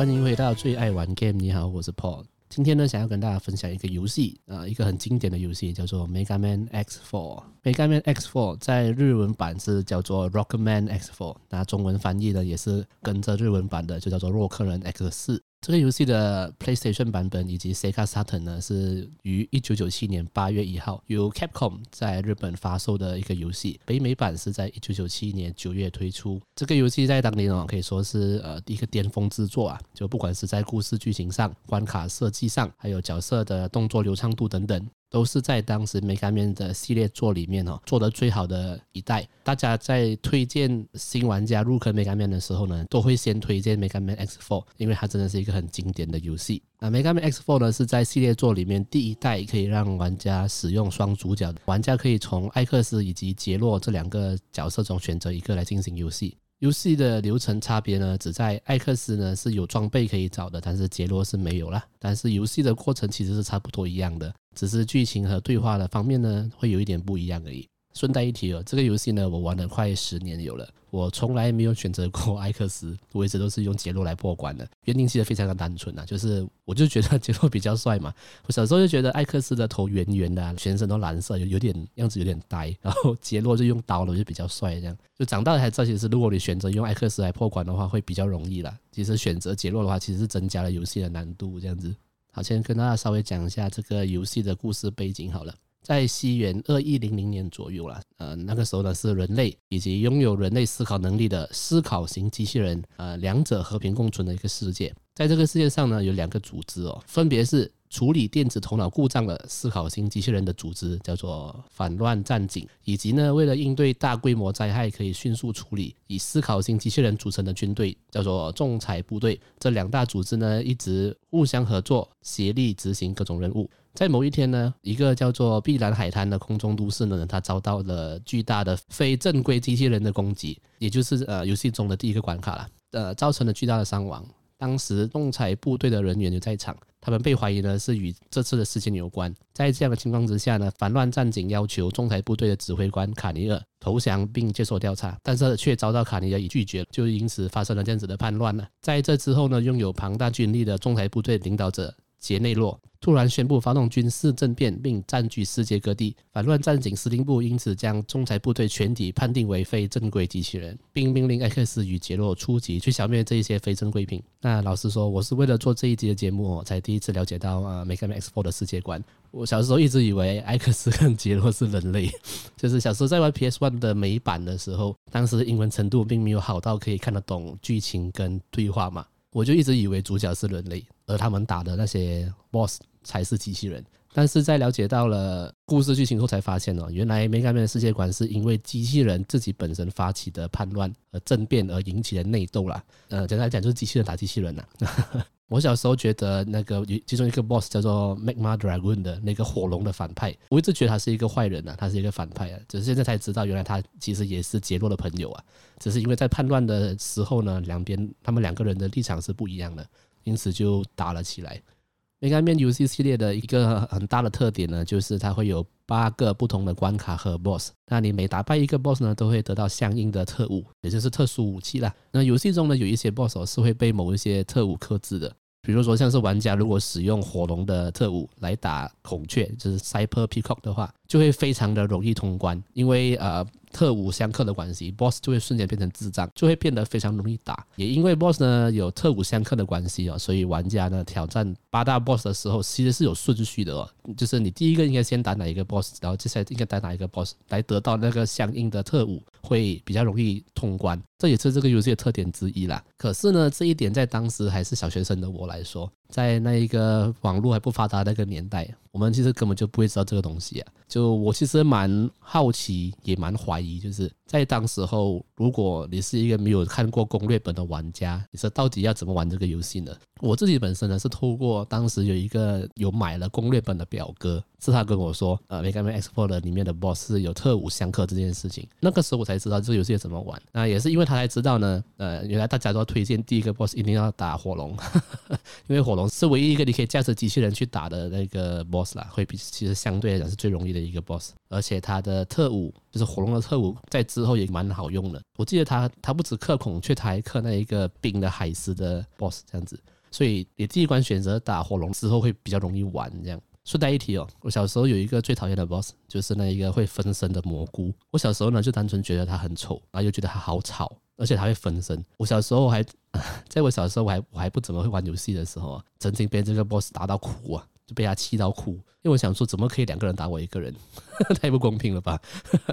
欢迎回到最爱玩 game。你好，我是 Paul。今天呢，想要跟大家分享一个游戏啊，一个很经典的游戏，叫做 Mega Man X Four。Mega Man X Four 在日文版是叫做 Rockman X Four，那中文翻译呢也是跟着日文版的，就叫做洛克人 X 四。这个游戏的 PlayStation 版本以及 Sega Saturn 呢，是于一九九七年八月一号由 Capcom 在日本发售的一个游戏。北美版是在一九九七年九月推出。这个游戏在当年哦，可以说是呃一个巅峰之作啊！就不管是在故事剧情上、关卡设计上，还有角色的动作流畅度等等。都是在当时 Mega Man 的系列作里面哦做的最好的一代。大家在推荐新玩家入坑 Mega Man 的时候呢，都会先推荐 Mega Man X4，因为它真的是一个很经典的游戏。那 Mega Man X4 呢是在系列作里面第一代可以让玩家使用双主角，玩家可以从艾克斯以及杰洛这两个角色中选择一个来进行游戏。游戏的流程差别呢，只在艾克斯呢是有装备可以找的，但是杰罗是没有啦。但是游戏的过程其实是差不多一样的，只是剧情和对话的方面呢会有一点不一样而已。顺带一提哦，这个游戏呢，我玩了快十年有了，我从来没有选择过 艾克斯，我一直都是用杰洛来破关的。原因其实非常的单纯啊，就是我就觉得杰洛比较帅嘛。我小时候就觉得艾克斯的头圆圆的，全身都蓝色，有有点样子有点呆。然后杰洛就用刀了，就比较帅这样。就长大了才知道，其实如果你选择用艾克斯来破关的话，会比较容易啦。其实选择杰洛的话，其实是增加了游戏的难度这样子。好，先跟大家稍微讲一下这个游戏的故事背景好了。在西元二一零零年左右啦，呃，那个时候呢是人类以及拥有人类思考能力的思考型机器人，呃，两者和平共存的一个世界。在这个世界上呢，有两个组织哦，分别是处理电子头脑故障的思考型机器人的组织，叫做反乱战警，以及呢，为了应对大规模灾害可以迅速处理，以思考型机器人组成的军队，叫做仲裁部队。这两大组织呢，一直互相合作，协力执行各种任务。在某一天呢，一个叫做碧蓝海滩的空中都市呢，它遭到了巨大的非正规机器人的攻击，也就是呃游戏中的第一个关卡了，呃，造成了巨大的伤亡。当时仲裁部队的人员就在场，他们被怀疑呢是与这次的事件有关。在这样的情况之下呢，反乱战警要求仲裁部队的指挥官卡尼尔投降并接受调查，但是却遭到卡尼尔以拒绝，就因此发生了这样子的叛乱了。在这之后呢，拥有庞大军力的仲裁部队领导者杰内洛突然宣布发动军事政变，并占据世界各地。反乱战警司令部因此将仲裁部队全体判定为非正规机器人，并命令艾克斯与杰洛出击去消灭这一些非正规品。那老实说，我是为了做这一集的节目，才第一次了解到啊，Mega Man X4 的世界观。我小时候一直以为艾克斯跟杰洛是人类，就是小时候在玩 PS One 的美版的时候，当时英文程度并没有好到可以看得懂剧情跟对话嘛。我就一直以为主角是人类，而他们打的那些 BOSS 才是机器人。但是在了解到了故事剧情后，才发现哦，原来 Mega Man 的世界观是因为机器人自己本身发起的叛乱和政变而引起的内斗啦。呃，简单来讲，就是机器人打机器人呐。我小时候觉得那个其中一个 boss 叫做 Magma Dragon 的那个火龙的反派，我一直觉得他是一个坏人啊，他是一个反派啊，只是现在才知道，原来他其实也是杰洛的朋友啊，只是因为在叛乱的时候呢，两边他们两个人的立场是不一样的，因此就打了起来。Mega Man 游戏系列的一个很大的特点呢，就是它会有八个不同的关卡和 boss，那你每打败一个 boss 呢，都会得到相应的特务，也就是特殊武器啦。那游戏中呢，有一些 boss 是会被某一些特务克制的。比如说，像是玩家如果使用火龙的特务来打孔雀，就是 Cyper Peacock 的话，就会非常的容易通关，因为呃。特务相克的关系，BOSS 就会瞬间变成智障，就会变得非常容易打。也因为 BOSS 呢有特务相克的关系哦，所以玩家呢挑战八大 BOSS 的时候，其实是有顺序的哦。就是你第一个应该先打哪一个 BOSS，然后接下来应该打哪一个 BOSS 来得到那个相应的特务，会比较容易通关。这也是这个游戏的特点之一啦。可是呢，这一点在当时还是小学生的我来说，在那一个网络还不发达那个年代，我们其实根本就不会知道这个东西啊。就我其实蛮好奇，也蛮怀疑，就是在当时候，如果你是一个没有看过攻略本的玩家，你说到底要怎么玩这个游戏呢？我自己本身呢是透过当时有一个有买了攻略本的表哥，是他跟我说，呃，Mega Man X4 的里面的 BOSS 是有特务相克这件事情。那个时候我才知道这个游戏怎么玩。那也是因为他才知道呢，呃，原来大家都推荐第一个 BOSS 一定要打火龙，因为火龙是唯一一个你可以驾驶机器人去打的那个 BOSS 啦，会比其实相对来讲是最容易的一个 BOSS，而且他的特务就是火龙的特务，在之后也蛮好用的。我记得他他不止克孔雀，他还克那一个冰的海狮的 boss 这样子。所以你第一关选择打火龙之后会比较容易玩这样。顺带一提哦，我小时候有一个最讨厌的 boss，就是那一个会分身的蘑菇。我小时候呢就单纯觉得它很丑，然后又觉得它好吵，而且它会分身。我小时候还，在我小时候我还我还不怎么会玩游戏的时候啊，曾经被这个 boss 打到哭啊。被他气到哭，因为我想说，怎么可以两个人打我一个人？太不公平了吧？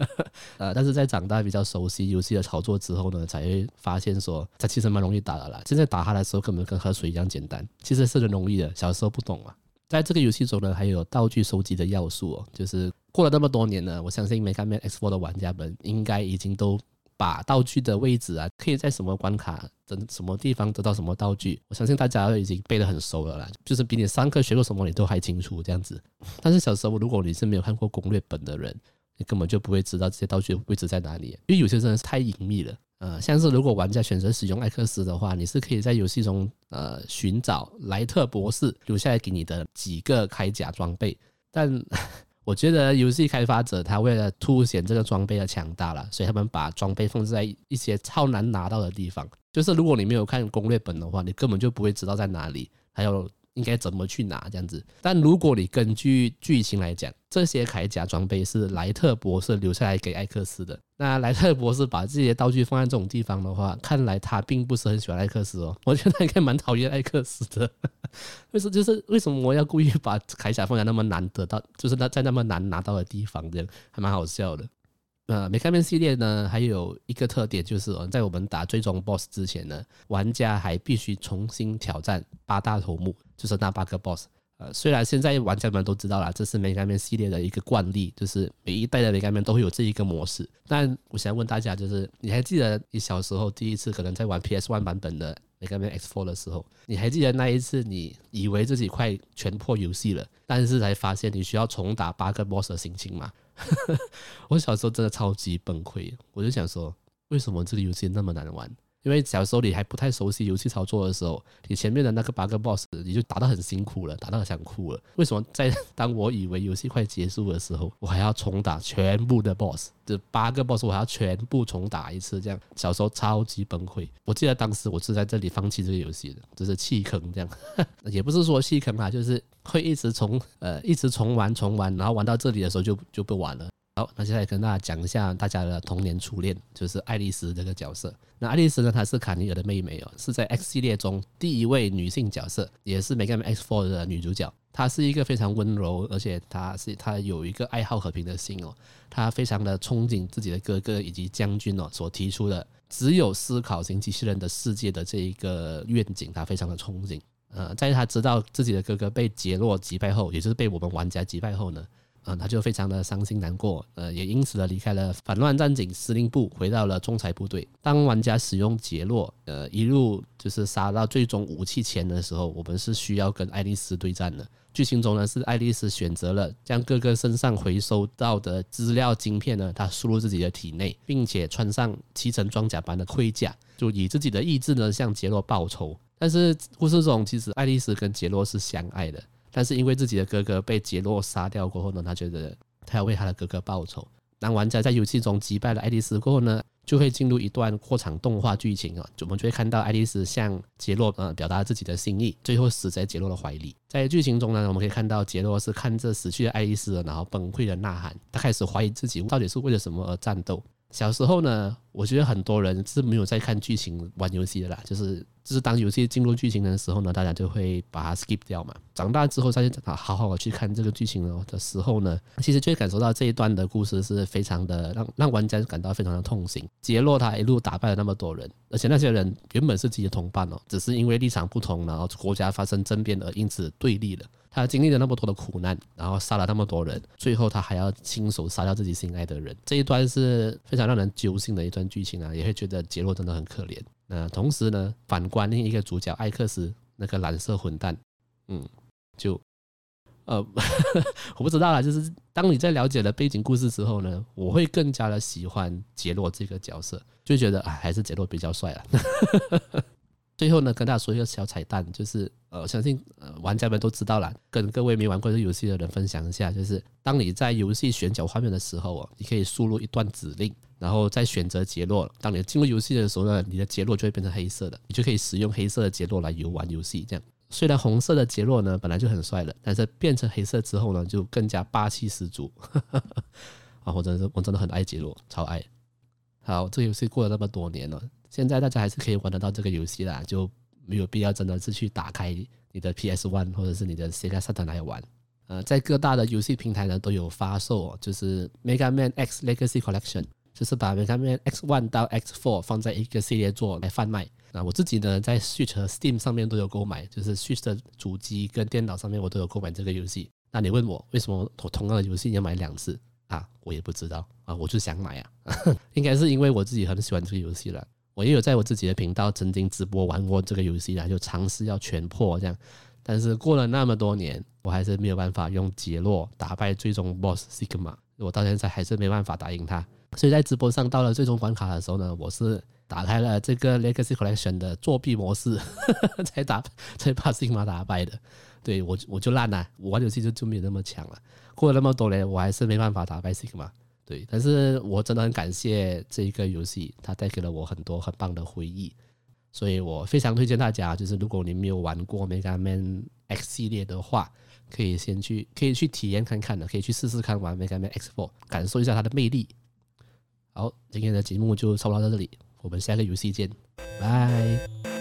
呃，但是在长大比较熟悉游戏的操作之后呢，才会发现说，他其实蛮容易打的啦。现在打他的时候，根本跟喝水一样简单，其实是很容易的。小时候不懂嘛。在这个游戏中呢，还有道具收集的要素哦。就是过了那么多年呢，我相信 Mega Man X4 的玩家们应该已经都。把道具的位置啊，可以在什么关卡的什么地方得到什么道具，我相信大家都已经背得很熟了啦，就是比你上课学过什么你都还清楚这样子。但是小时候如果你是没有看过攻略本的人，你根本就不会知道这些道具的位置在哪里，因为有些真的是太隐秘了。呃，像是如果玩家选择使用艾克斯的话，你是可以在游戏中呃寻找莱特博士留下来给你的几个铠甲装备，但。我觉得游戏开发者他为了凸显这个装备的强大了，所以他们把装备放置在一些超难拿到的地方。就是如果你没有看攻略本的话，你根本就不会知道在哪里，还有。应该怎么去拿这样子？但如果你根据剧情来讲，这些铠甲装备是莱特博士留下来给艾克斯的。那莱特博士把这些道具放在这种地方的话，看来他并不是很喜欢艾克斯哦。我觉得他应该蛮讨厌艾克斯的。为什么？就是为什么我要故意把铠甲放在那么难得到，就是那在那么难拿到的地方，这样还蛮好笑的。呃没开门系列呢，还有一个特点就是，在我们打最终 BOSS 之前呢，玩家还必须重新挑战八大头目，就是那八个 BOSS。呃，虽然现在玩家们都知道了，这是 Mega Man 系列的一个惯例，就是每一代的 Mega Man 都会有这一个模式。但我想问大家，就是你还记得你小时候第一次可能在玩 PS One 版本的 Mega Man X4 的时候，你还记得那一次你以为自己快全破游戏了，但是才发现你需要重打八个 BOSS 的心情吗？我小时候真的超级崩溃，我就想说，为什么这个游戏那么难玩？因为小时候你还不太熟悉游戏操作的时候，你前面的那个八个 boss 你就打得很辛苦了，打到想哭了。为什么在当我以为游戏快结束的时候，我还要重打全部的 boss？这八个 boss 我还要全部重打一次，这样小时候超级崩溃。我记得当时我是在这里放弃这个游戏的，就是弃坑这样，也不是说弃坑啊，就是会一直重呃一直重玩重玩，然后玩到这里的时候就就不玩了。好，那现在跟大家讲一下大家的童年初恋，就是爱丽丝这个角色。那爱丽丝呢，她是卡尼尔的妹妹哦，是在 X 系列中第一位女性角色，也是 Mega Man X4 的女主角。她是一个非常温柔，而且她是她有一个爱好和平的心哦。她非常的憧憬自己的哥哥以及将军哦所提出的只有思考型机器人的世界的这一个愿景，她非常的憧憬。呃，在她知道自己的哥哥被杰洛击败后，也就是被我们玩家击败后呢，嗯，他就非常的伤心难过，呃，也因此呢离开了反乱战警司令部，回到了仲裁部队。当玩家使用杰洛，呃，一路就是杀到最终武器前的时候，我们是需要跟爱丽丝对战的。剧情中呢，是爱丽丝选择了将哥哥身上回收到的资料晶片呢，她输入自己的体内，并且穿上七层装甲般的盔甲，就以自己的意志呢向杰洛报仇。但是故事中，其实爱丽丝跟杰洛是相爱的。但是因为自己的哥哥被杰洛杀掉过后呢，他觉得他要为他的哥哥报仇。当玩家在游戏中击败了爱丽丝过后呢，就会进入一段过场动画剧情啊，我们就会看到爱丽丝向杰洛呃表达自己的心意，最后死在杰洛的怀里。在剧情中呢，我们可以看到杰洛是看着死去的爱丽丝，然后崩溃的呐喊，他开始怀疑自己到底是为了什么而战斗。小时候呢，我觉得很多人是没有在看剧情玩游戏的啦，就是。就是当游戏进入剧情的时候呢，大家就会把它 skip 掉嘛。长大之后再去好好的去看这个剧情的时候呢，其实就会感受到这一段的故事是非常的让让玩家感到非常的痛心。杰洛他一路打败了那么多人，而且那些人原本是自己的同伴哦，只是因为立场不同，然后国家发生政变而因此对立了。他经历了那么多的苦难，然后杀了那么多人，最后他还要亲手杀掉自己心爱的人。这一段是非常让人揪心的一段剧情啊，也会觉得杰洛真的很可怜。那同时呢，反观另一个主角艾克斯，那个蓝色混蛋，嗯，就呃，我不知道啦，就是当你在了解了背景故事之后呢，我会更加的喜欢杰洛这个角色，就觉得啊，还是杰洛比较帅了。最后呢，跟大家说一个小彩蛋，就是呃，相信呃玩家们都知道了，跟各位没玩过这游戏的人分享一下，就是当你在游戏选角画面的时候哦，你可以输入一段指令，然后再选择杰洛。当你进入游戏的时候呢，你的杰洛就会变成黑色的，你就可以使用黑色的杰洛来游玩游戏。这样，虽然红色的杰洛呢本来就很帅了，但是变成黑色之后呢，就更加霸气十足。啊，我真的是我真的很爱杰洛，超爱。好，这游戏过了那么多年了。现在大家还是可以玩得到这个游戏啦，就没有必要真的是去打开你的 PS One 或者是你的 Sega Saturn 来玩。呃，在各大的游戏平台呢都有发售，就是 Mega Man X Legacy Collection，就是把 Mega Man X One 到 X Four 放在一个系列做来贩卖。那我自己呢在 Switch 和 Steam 上面都有购买，就是 Switch 的主机跟电脑上面我都有购买这个游戏。那你问我为什么我同样的游戏要买两次啊？我也不知道啊，我就想买啊，应该是因为我自己很喜欢这个游戏了。我也有在我自己的频道曾经直播玩过这个游戏啦，就尝试要全破这样，但是过了那么多年，我还是没有办法用杰洛打败最终 BOSS Sigma，我到现在还是没办法打赢他。所以在直播上到了最终关卡的时候呢，我是打开了这个 Legacy Collection 的作弊模式，才打才把 Sigma 打败的。对，我我就烂了，我玩游戏就就没有那么强了。过了那么多年，我还是没办法打败 Sigma。对，但是我真的很感谢这一个游戏，它带给了我很多很棒的回忆，所以我非常推荐大家，就是如果你没有玩过 Mega Man X 系列的话，可以先去，可以去体验看看的，可以去试试看玩 Mega Man X4，感受一下它的魅力。好，今天的节目就差不多到这里，我们下个游戏见，拜。